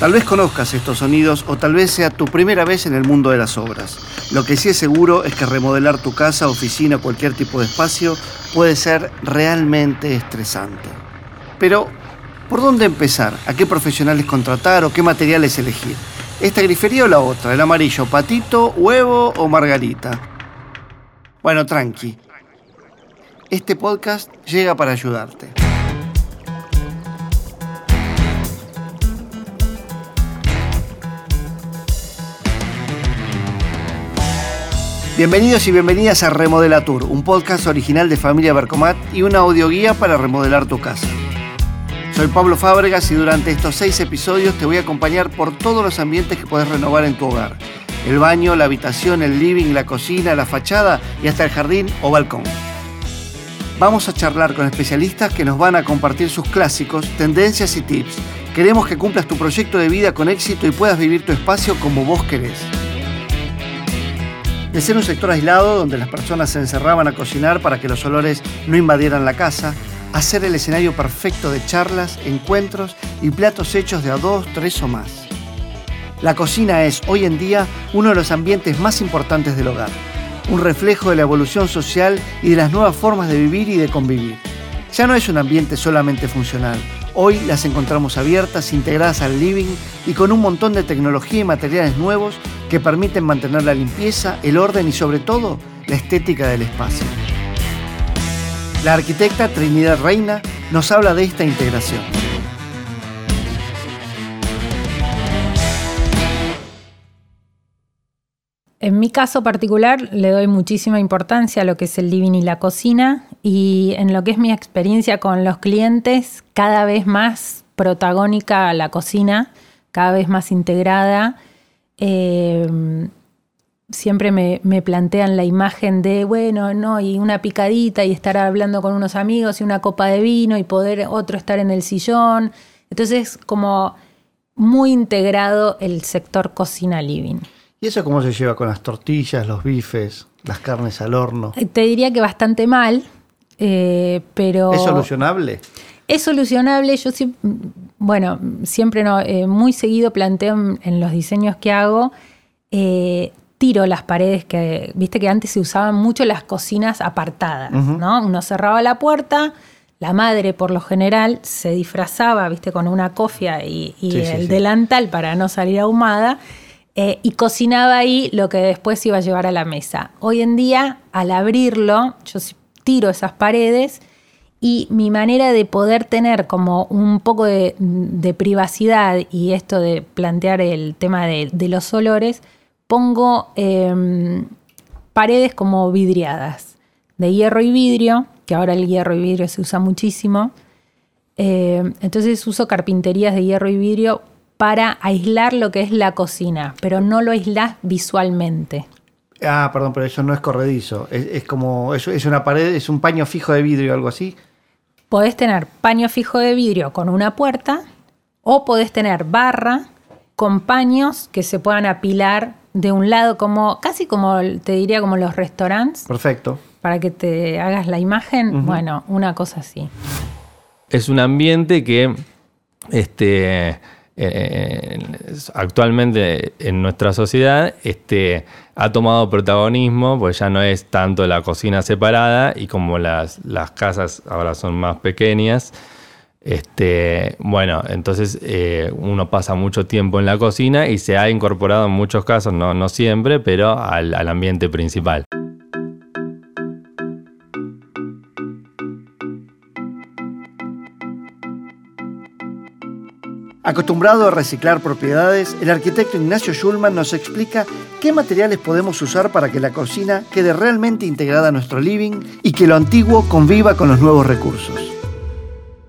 Tal vez conozcas estos sonidos o tal vez sea tu primera vez en el mundo de las obras. Lo que sí es seguro es que remodelar tu casa, oficina, cualquier tipo de espacio puede ser realmente estresante. Pero, ¿por dónde empezar? ¿A qué profesionales contratar o qué materiales elegir? ¿Esta grifería o la otra? ¿El amarillo patito, huevo o margarita? Bueno, tranqui. Este podcast llega para ayudarte. Bienvenidos y bienvenidas a Remodela Tour, un podcast original de Familia Bercomat y una audioguía para remodelar tu casa. Soy Pablo Fábregas y durante estos seis episodios te voy a acompañar por todos los ambientes que puedes renovar en tu hogar. El baño, la habitación, el living, la cocina, la fachada y hasta el jardín o balcón. Vamos a charlar con especialistas que nos van a compartir sus clásicos, tendencias y tips. Queremos que cumplas tu proyecto de vida con éxito y puedas vivir tu espacio como vos querés. De ser un sector aislado donde las personas se encerraban a cocinar para que los olores no invadieran la casa, a ser el escenario perfecto de charlas, encuentros y platos hechos de a dos, tres o más. La cocina es hoy en día uno de los ambientes más importantes del hogar, un reflejo de la evolución social y de las nuevas formas de vivir y de convivir. Ya no es un ambiente solamente funcional, Hoy las encontramos abiertas, integradas al living y con un montón de tecnología y materiales nuevos que permiten mantener la limpieza, el orden y sobre todo la estética del espacio. La arquitecta Trinidad Reina nos habla de esta integración. En mi caso particular le doy muchísima importancia a lo que es el living y la cocina y en lo que es mi experiencia con los clientes, cada vez más protagónica la cocina, cada vez más integrada. Eh, siempre me, me, plantean la imagen de, bueno, no, y una picadita y estar hablando con unos amigos y una copa de vino y poder otro estar en el sillón. Entonces, como muy integrado el sector cocina-living. ¿Y eso cómo se lleva con las tortillas, los bifes, las carnes al horno? Eh, te diría que bastante mal, eh, pero... ¿Es solucionable? Es solucionable, yo sí, bueno, siempre no, eh, muy seguido planteo en, los diseños que hago, tiro las paredes que, viste que antes se usaban mucho las cocinas apartadas, ¿no? Uno cerraba la puerta, la madre por lo general se disfrazaba, viste, con una cofia y, el delantal para no salir ahumada eh, y cocinaba ahí lo que después iba a llevar a la mesa. Hoy en día, al abrirlo, yo tiro esas paredes y mi manera de poder tener como un poco de, privacidad y esto de plantear el tema de, los olores, pongo em, paredes como vidriadas, de hierro y vidrio, que ahora el hierro y vidrio se usa muchísimo. Em, entonces uso carpinterías de hierro y vidrio para aislar lo que es la cocina, pero no lo aislás visualmente. Ah, perdón, pero eso no es corredizo. Es, como, es, es una pared, es un paño fijo de vidrio o algo así. Podés tener paño fijo de vidrio con una puerta o podés tener barra con paños que se puedan apilar de un lado, como casi como te diría como los restaurantes. Perfecto. Para que te hagas la imagen. Bueno, una cosa así. Es un ambiente que este, eh, actualmente en nuestra sociedad este, ha tomado protagonismo, pues ya no es tanto la cocina separada y como las, las casas ahora son más pequeñas, este, bueno, entonces eh, uno pasa mucho tiempo en la cocina y se ha incorporado en muchos casos, no, no siempre, pero al, al ambiente principal. Acostumbrado a reciclar propiedades, el arquitecto Ignacio Schulman nos explica qué materiales podemos usar para que la cocina quede realmente integrada a nuestro living y que lo antiguo conviva con los nuevos recursos.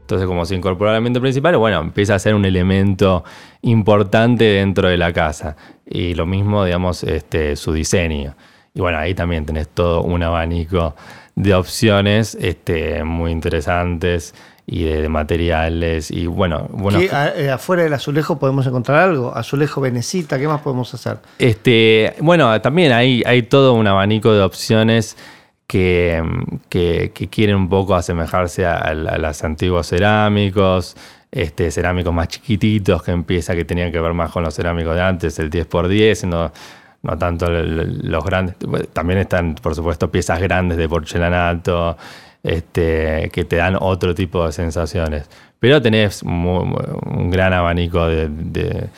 Entonces, como se incorpora al ambiente principal, bueno, empieza a ser un elemento importante dentro de la casa. Y lo mismo, digamos, este, su diseño. Y bueno, ahí también tenés todo un abanico de opciones este, muy interesantes y de, materiales y bueno, bueno. Eh, afuera del azulejo podemos encontrar algo azulejo venecita qué más podemos hacer este bueno también hay hay todo un abanico de opciones que, que, quieren un poco asemejarse a, los antiguos cerámicos. Este, cerámicos más chiquititos que empieza, que tenían que ver más con los cerámicos de antes, el 10x10, no, no tanto los grandes. También están, por supuesto, piezas grandes de porcelanato, este, que te dan otro tipo de sensaciones. Pero tenés un gran abanico de,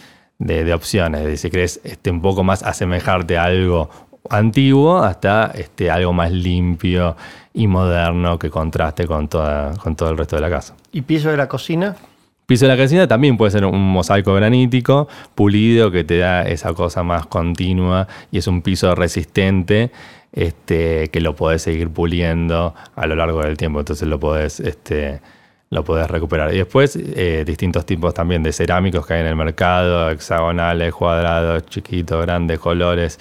opciones. Si querés este, un poco más asemejarte a algo antiguo hasta este, algo más limpio y moderno que contraste con, con todo el resto de la casa. ¿Y piso de la cocina? Piso de la cocina también puede ser un mosaico granítico pulido que te da esa cosa más continua y es un piso resistente este, que lo podés seguir puliendo a lo largo del tiempo. Entonces lo podés, este, lo podés recuperar. Y después eh, distintos tipos también de cerámicos que hay en el mercado, hexagonales, cuadrados, chiquitos, grandes, colores.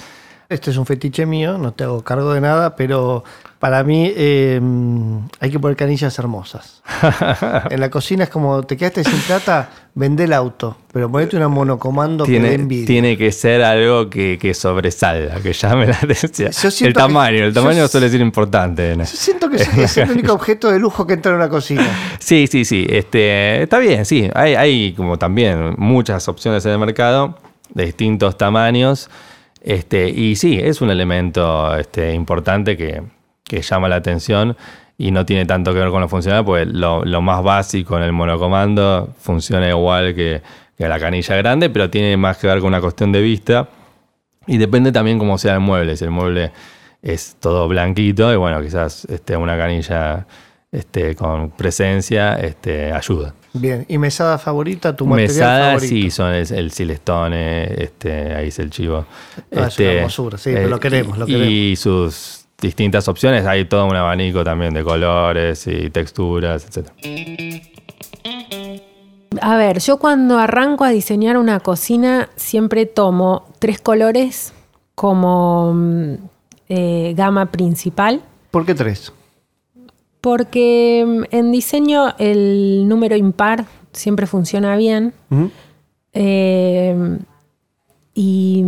Este es un fetiche mío, no te hago cargo de nada, pero para mí em, hay que poner canillas hermosas. en la cocina es como, te quedaste sin plata, vende el auto, pero ponete una monocomando tiene, que envidia. Tiene que ser algo que, que sobresalga, que llame la atención. El tamaño, el tamaño suele ser importante. Yo siento que es el único objeto de lujo que entra en una cocina. Sí, sí, sí. Este, está bien, sí. Hay, hay como también muchas opciones en el mercado de distintos tamaños. Este, y sí, es un elemento este, importante que, llama la atención y no tiene tanto que ver con la funcionalidad, pues lo, más básico en el monocomando funciona igual que, la canilla grande, pero tiene más que ver con una cuestión de vista y depende también cómo sea el mueble. Si el mueble es todo blanquito, y bueno, quizás este, una canilla este, con presencia este, ayuda. Bien, ¿y mesada favorita? ¿Tu material mesada, sí, son el, silestone, este, ahí es el chivo. Ah, es una hermosura, sí, pero lo eh, queremos, lo queremos. Y sus distintas opciones. Hay todo un abanico también de colores y texturas, etc. A ver, yo cuando arranco a diseñar una cocina siempre tomo tres colores como mm, eh, gama principal. ¿Por qué tres? Porque mm, en diseño el número impar siempre funciona bien. Eh, y,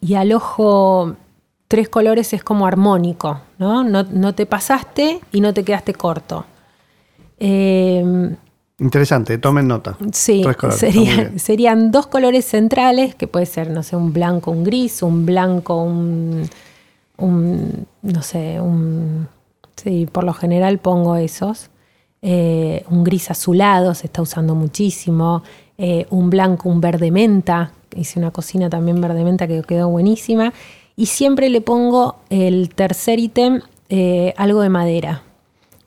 y, al ojo tres colores es como armónico, ¿no? No, te pasaste y no te quedaste corto. Em, Interesante, tomen nota. Sí, serían dos colores centrales, que puede ser, no sé, un blanco, un gris, un blanco, un, no sé, un... Sí, por lo general pongo esos. Eh, un gris azulado se está usando muchísimo. Eh, un blanco, un verde menta. Hice una cocina también verde menta que quedó buenísima. Y siempre le pongo el tercer ítem, eh, algo de madera.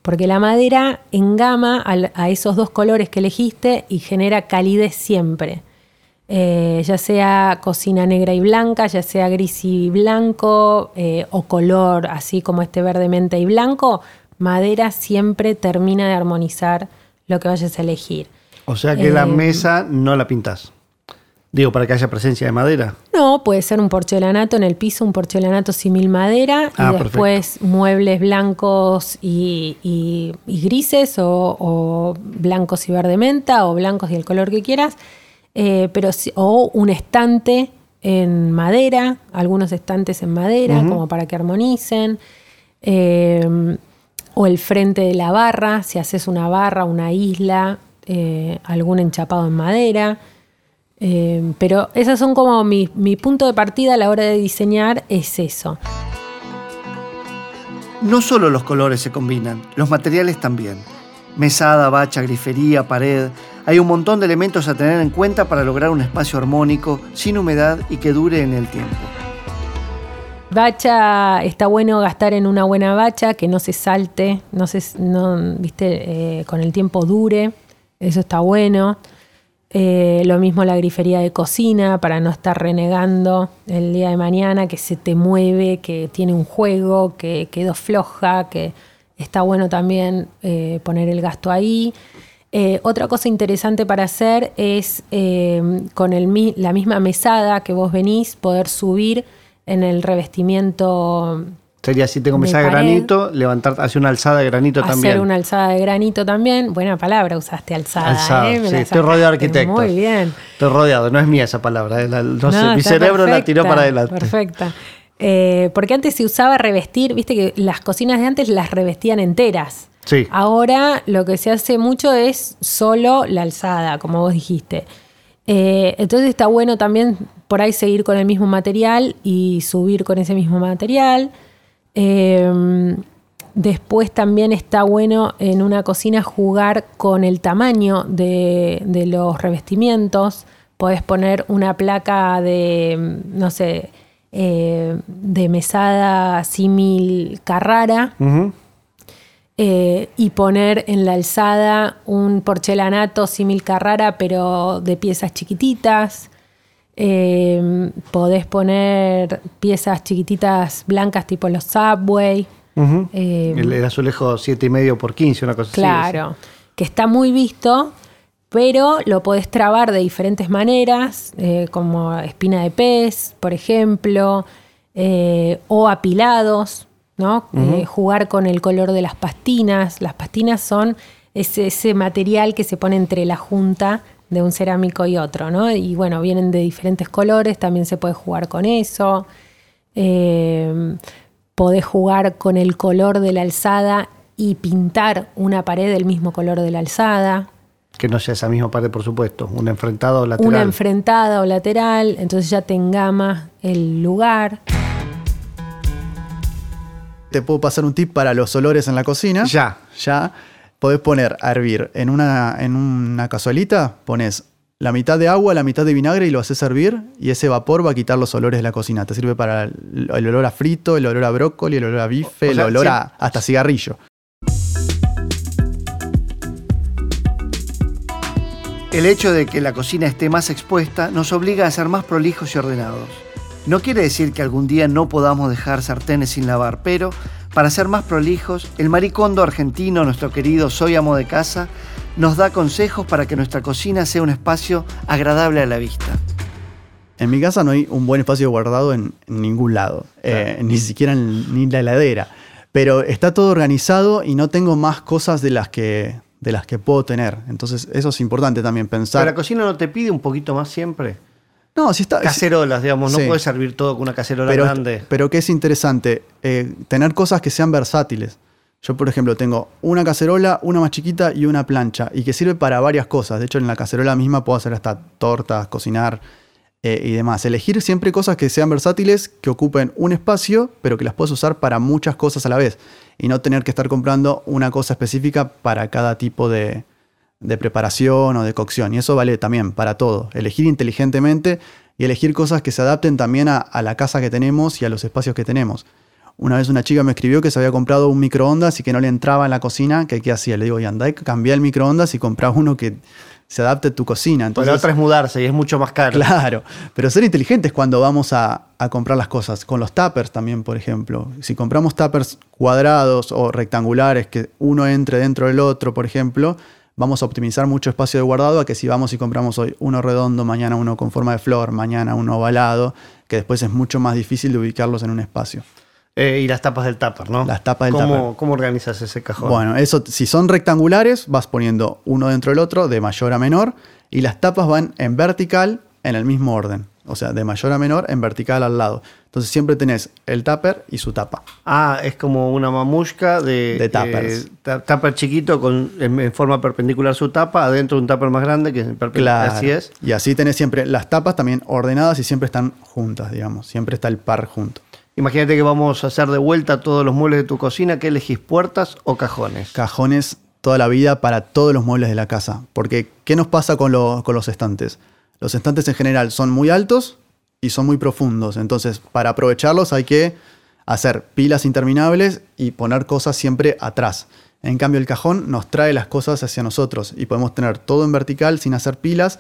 Porque la madera engama a, esos dos colores que elegiste y genera calidez siempre. Eh, ya sea cocina negra y blanca, ya sea gris y blanco, eh, o color así como este verde menta y blanco, madera siempre termina de armonizar lo que vayas a elegir. O sea que la mesa no la pintas. Digo, para que haya presencia de madera. No, puede ser un porcelanato en el piso, un porcelanato simil madera, y ah, después muebles blancos y, grises, o, blancos y verde menta, o blancos y el color que quieras, eh, pero o un estante en madera, algunos estantes en madera, como para que armonicen, eh, o el frente de la barra, si haces una barra, una isla, eh, algún enchapado en madera. Eh, pero esas son como mi, punto de partida a la hora de diseñar, es eso. No solo los colores se combinan, los materiales también. Mesada, bacha, grifería, pared. Hay un montón de elementos a tener en cuenta para lograr un espacio armónico, sin humedad y que dure en el tiempo. Bacha, está bueno gastar en una buena bacha, que no se salte, no se, viste, eh, con el tiempo dure. Eso está bueno. Eh, lo mismo la grifería de cocina para no estar renegando el día de mañana, que se te mueve, que tiene un juego, que quedó floja, que está bueno también eh, poner el gasto ahí. Eh, otra cosa interesante para hacer es con la misma mesada que vos venís, poder subir en el revestimiento Sería si tengo mesa de granito, levantar, hacer una alzada de granito también. Hacer una alzada de granito también. Buena palabra usaste, alzada. alzada ¿eh? sí, estoy rodeado de arquitectos. Muy bien. Estoy rodeado, no es mía esa palabra. ¿eh? no, sé, mi cerebro la tiró para adelante. Perfecta. Eh, porque antes se usaba revestir, viste que las cocinas de antes las revestían enteras. Sí. Ahora lo que se hace mucho es solo la alzada, como vos dijiste. Eh, entonces está bueno también por ahí seguir con el mismo material y subir con ese mismo material. Eh, después también está bueno en una cocina jugar con el tamaño de, de los revestimientos. Podés poner una placa de, no sé, eh, de mesada símil Carrara Ujú. Eh, y poner en la alzada un porcelanato símil Carrara, pero de piezas chiquititas. Eh, podés poner piezas chiquititas blancas tipo los Subway. Ujú. Eh, el, el azulejo 7,5 por 15, una cosa así. Claro, que está muy visto, pero lo podés trabar de diferentes maneras, eh, como espina de pez, por ejemplo, o apilados, ¿no? Eh, jugar con el color de las pastinas. Las pastinas son ese, ese material que se pone entre la junta de un cerámico y otro, ¿no? Y bueno, vienen de diferentes colores, también se puede jugar con eso. Eh, podés jugar con el color de la alzada y pintar una pared del mismo color de la alzada, Que no sea esa misma pared, por supuesto. Un enfrentado o lateral. una enfrentada o lateral, entonces ya te engama el lugar. Te puedo pasar un tip para los olores en la cocina. Ya. Ya. Podés poner a hervir en una, en una cazuelita, pones la mitad de agua, la mitad de vinagre y lo haces hervir y ese vapor va a quitar los olores de la cocina. Te sirve para el, el olor a frito, el olor a brócoli, el olor a bife, O el olor sí. a hasta cigarrillo. El hecho de que la cocina esté más expuesta nos obliga a ser más prolijos y ordenados. No quiere decir que algún día no podamos dejar sartenes sin lavar, pero para ser más prolijos, el maricondo argentino, nuestro querido Soy Amo de Casa, nos da consejos para que nuestra cocina sea un espacio agradable a la vista. En mi casa no hay un buen espacio guardado en, ningún lado, eh, ni siquiera en ni la heladera. Pero está todo organizado y no tengo más cosas de las que, de las que puedo tener. Entonces, eso es importante también Pero pensar. la cocina no te pide un poquito más siempre. No, si está. Cacerolas, digamos, no Sí. puedes servir todo con una cacerola pero, grande. pero que es interesante, eh, tener cosas que sean versátiles. Yo, por ejemplo, tengo una cacerola, una más chiquita y una plancha, y que sirve para varias cosas. De hecho, en la cacerola misma puedo hacer hasta tortas, cocinar eh, y demás. Elegir siempre cosas que sean versátiles, que ocupen un espacio, pero que las puedas usar para muchas cosas a la vez. Y no tener que estar comprando una cosa específica para cada tipo de, de preparación o de cocción. Y eso vale también para todo. Elegir inteligentemente y elegir cosas que se adapten también a, a la casa que tenemos y a los espacios que tenemos. Una vez una chica me escribió que se había comprado un microondas y que no le entraba en la cocina, que qué hacía. Le digo, y andá y cambia el microondas y comprá uno que se adapte a tu cocina. Entonces, la otra es mudarse y es mucho más caro. Claro, pero ser inteligentes cuando vamos a, a comprar las cosas. Con los tuppers también, por ejemplo. Si compramos tuppers cuadrados o rectangulares, que uno entre dentro del otro, por ejemplo, vamos a optimizar mucho espacio de guardado a que si vamos y compramos hoy uno redondo, mañana uno con forma de flor, mañana uno ovalado, que después es mucho más difícil de ubicarlos en un espacio. Eh, y las tapas del tupper, ¿no? Las tapas del ¿Cómo, tupper. ¿Cómo organizas ese cajón? Bueno, eso, si son rectangulares, vas poniendo uno dentro del otro, de mayor a menor, y las tapas van en vertical en el mismo orden. O sea, de mayor a menor en vertical al lado. Entonces siempre tenés el tupper y su tapa. Ah, es como una mamushka de, De tuppers. eh, tupper chiquito con, en, en forma perpendicular su tapa, adentro un tupper más grande que es perpendicular. Claro. Así es. Y así tenés siempre las tapas también ordenadas y siempre están juntas, digamos. Siempre está el par junto. Imagínate que vamos a hacer de vuelta todos los muebles de tu cocina. ¿Qué elegís, puertas o cajones? Cajones toda la vida para todos los muebles de la casa. Porque, ¿qué nos pasa con, lo- con los estantes? Los estantes en general son muy altos y son muy profundos. Entonces, para aprovecharlos hay que hacer pilas interminables y poner cosas siempre atrás. En cambio, el cajón nos trae las cosas hacia nosotros y podemos tener todo en vertical sin hacer pilas.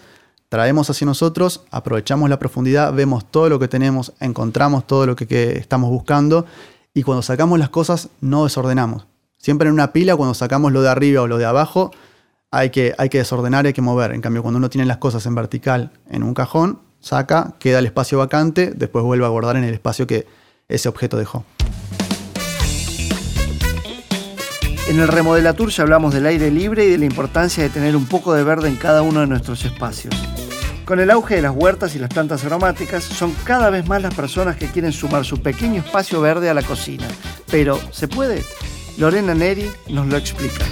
Traemos hacia nosotros, aprovechamos la profundidad, vemos todo lo que tenemos, encontramos todo lo que, estamos buscando y cuando sacamos las cosas no desordenamos. Siempre en una pila, cuando sacamos lo de arriba o lo de abajo, hay que, hay que desordenar, hay que mover. En cambio, cuando uno tiene las cosas en vertical en un cajón, saca, queda el espacio vacante, después vuelve a guardar en el espacio que ese objeto dejó. En el Remodelatur ya hablamos del aire libre y de la importancia de tener un poco de verde en cada uno de nuestros espacios. Con el auge de las huertas y las plantas aromáticas, son cada vez más las personas que quieren sumar su pequeño espacio verde a la cocina. Pero, ¿se puede? Lorena Neri nos lo explica.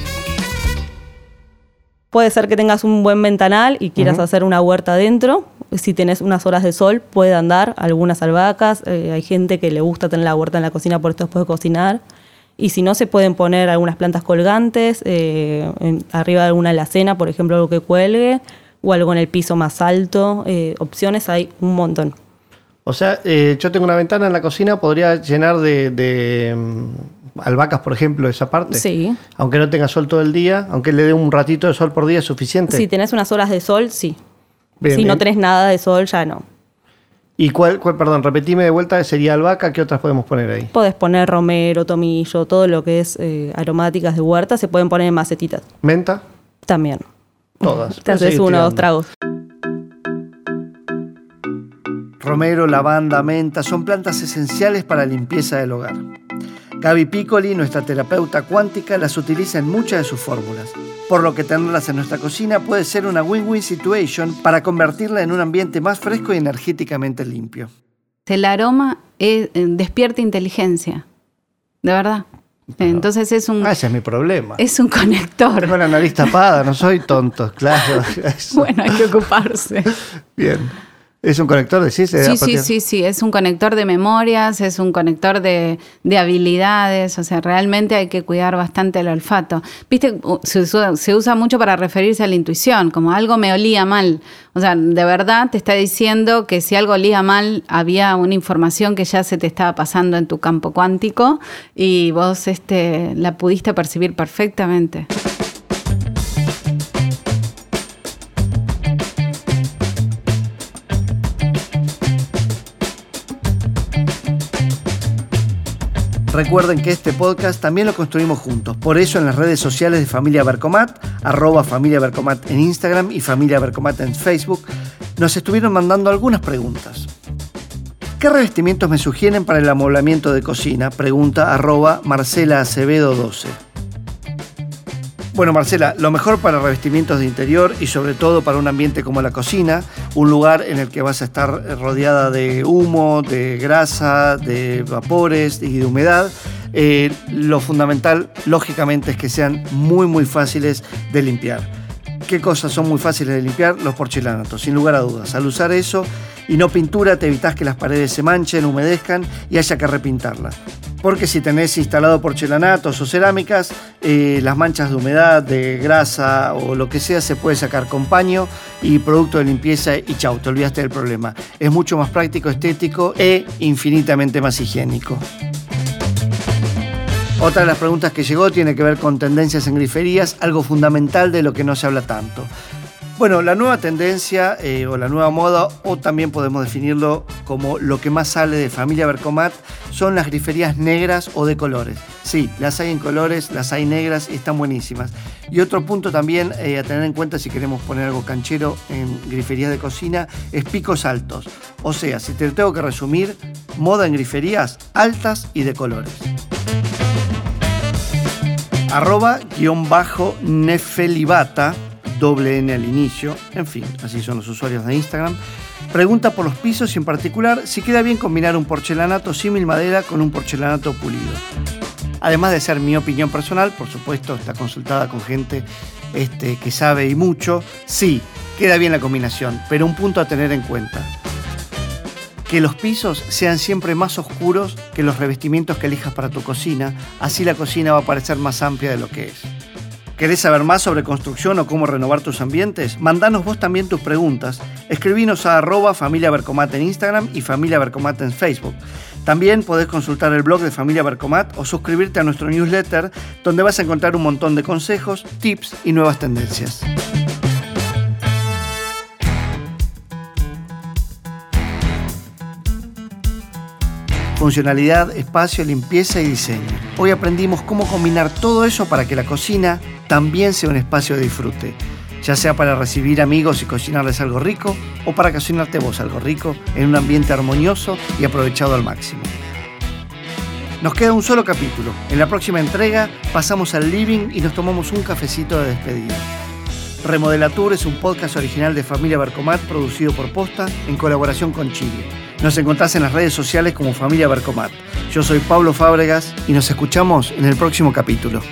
Puede ser que tengas un buen ventanal y quieras hacer una huerta adentro. Si tenés unas horas de sol, puede andar algunas albahacas. Eh, hay gente que le gusta tener la huerta en la cocina por esto después de cocinar. Y si no, se pueden poner algunas plantas colgantes, eh, arriba de alguna alacena, por ejemplo, algo que cuelgue, o algo en el piso más alto. Eh, opciones hay un montón. O sea, yo tengo una ventana en la cocina, podría llenar de, albahacas, por ejemplo, esa parte. Sí. Aunque no tenga sol todo el día, aunque le dé un ratito de sol por día es suficiente. Si tenés unas horas de sol, sí. Bien, si no tenés nada de sol, ya no. ¿Y cuál, cuál- perdón, repetime de vuelta, sería albahaca, ¿qué otras podemos poner ahí? Podés poner romero, tomillo, todo lo que es eh, aromáticas de huerta, se pueden poner en macetitas ¿Menta? también. Todas. Te haces uno o dos tragos. Romero, lavanda, menta son plantas esenciales para la limpieza del hogar. Gaby Piccoli, nuestra terapeuta cuántica, las utiliza en muchas de sus fórmulas, por lo que tenerlas en nuestra cocina puede ser una win-win situation para convertirla en un ambiente más fresco y energéticamente limpio. El aroma es- eh, despierta inteligencia, de verdad. Entonces es un, Ah, ese es mi problema. es un conector. Tengo la nariz tapada, no soy tonto, claro. Bueno, hay que ocuparse. Bien. ¿Es un conector, decís? Sí, sí, partir- sí, sí, es un conector de memorias, es un conector de, de habilidades, o sea, realmente hay que cuidar bastante el olfato. Viste, se usa, se usa mucho para referirse a la intuición, como algo me olía mal. O sea, de verdad te está diciendo que si algo olía mal, había una información que ya se te estaba pasando en tu campo cuántico y vos este, la pudiste percibir perfectamente. Recuerden que este podcast también lo construimos juntos. Por eso en las redes sociales de Familia Bercomat, arroba Familia Bercomat en Instagram y Familia Bercomat en Facebook, nos estuvieron mandando algunas preguntas. ¿Qué revestimientos me sugieren para el amoblamiento de cocina? Pregunta arroba Marcela Acevedo 12. Bueno, Marcela, lo mejor para revestimientos de interior y sobre todo para un ambiente como la cocina, un lugar en el que vas a estar rodeada de humo, de grasa, de vapores y de humedad, eh, lo fundamental, lógicamente, es que sean muy, muy fáciles de limpiar. ¿Qué cosas son muy fáciles de limpiar? Los porcelanatos, sin lugar a dudas. Al usar eso y no pintura, te evitas que las paredes se manchen, humedezcan y haya que repintarlas. Porque si tenés instalado porcelanatos o cerámicas, eh, las manchas de humedad, de grasa o lo que sea se puede sacar con paño y producto de limpieza y chau, te olvidaste del problema. Es mucho más práctico, estético e infinitamente más higiénico. Otra de las preguntas que llegó tiene que ver con tendencias en griferías, algo fundamental de lo que no se habla tanto. Bueno, la nueva tendencia eh, o la nueva moda, o también podemos definirlo como lo que más sale de familia Bercomat, son las griferías negras o de colores. Sí, las hay en colores, las hay negras y están buenísimas. Y otro punto también eh, a tener en cuenta si queremos poner algo canchero en griferías de cocina es picos altos. O sea, si te tengo que resumir, moda en griferías altas y de colores arroba guion bajo nefelibata, doble N al inicio, en fin, así son los usuarios de Instagram. Pregunta por los pisos y en particular si queda bien combinar un porcelanato símil madera con un porcelanato pulido. Además de ser mi opinión personal, por supuesto, está consultada con gente este, que sabe y mucho, sí, queda bien la combinación, pero un punto a tener en cuenta que los pisos sean siempre más oscuros que los revestimientos que elijas para tu cocina, así la cocina va a parecer más amplia de lo que es. ¿Querés saber más sobre construcción o cómo renovar tus ambientes? Mandanos vos también tus preguntas. Escribinos a arroba familia Bercomat en Instagram y familia Bercomat en Facebook. También podés consultar el blog de Familia Bercomat o suscribirte a nuestro newsletter, donde vas a encontrar un montón de consejos, tips y nuevas tendencias. funcionalidad, espacio, limpieza y diseño. Hoy aprendimos cómo combinar todo eso para que la cocina también sea un espacio de disfrute, ya sea para recibir amigos y cocinarles algo rico o para cocinarte vos algo rico en un ambiente armonioso y aprovechado al máximo. Nos queda un solo capítulo. En la próxima entrega pasamos al living y nos tomamos un cafecito de despedida. Remodelatur es un podcast original de Familia Bercomat producido por Posta en colaboración con Chile. Nos encontrás en las redes sociales como Familia Bercomat. Yo soy Pablo Fábregas y nos escuchamos en el próximo capítulo.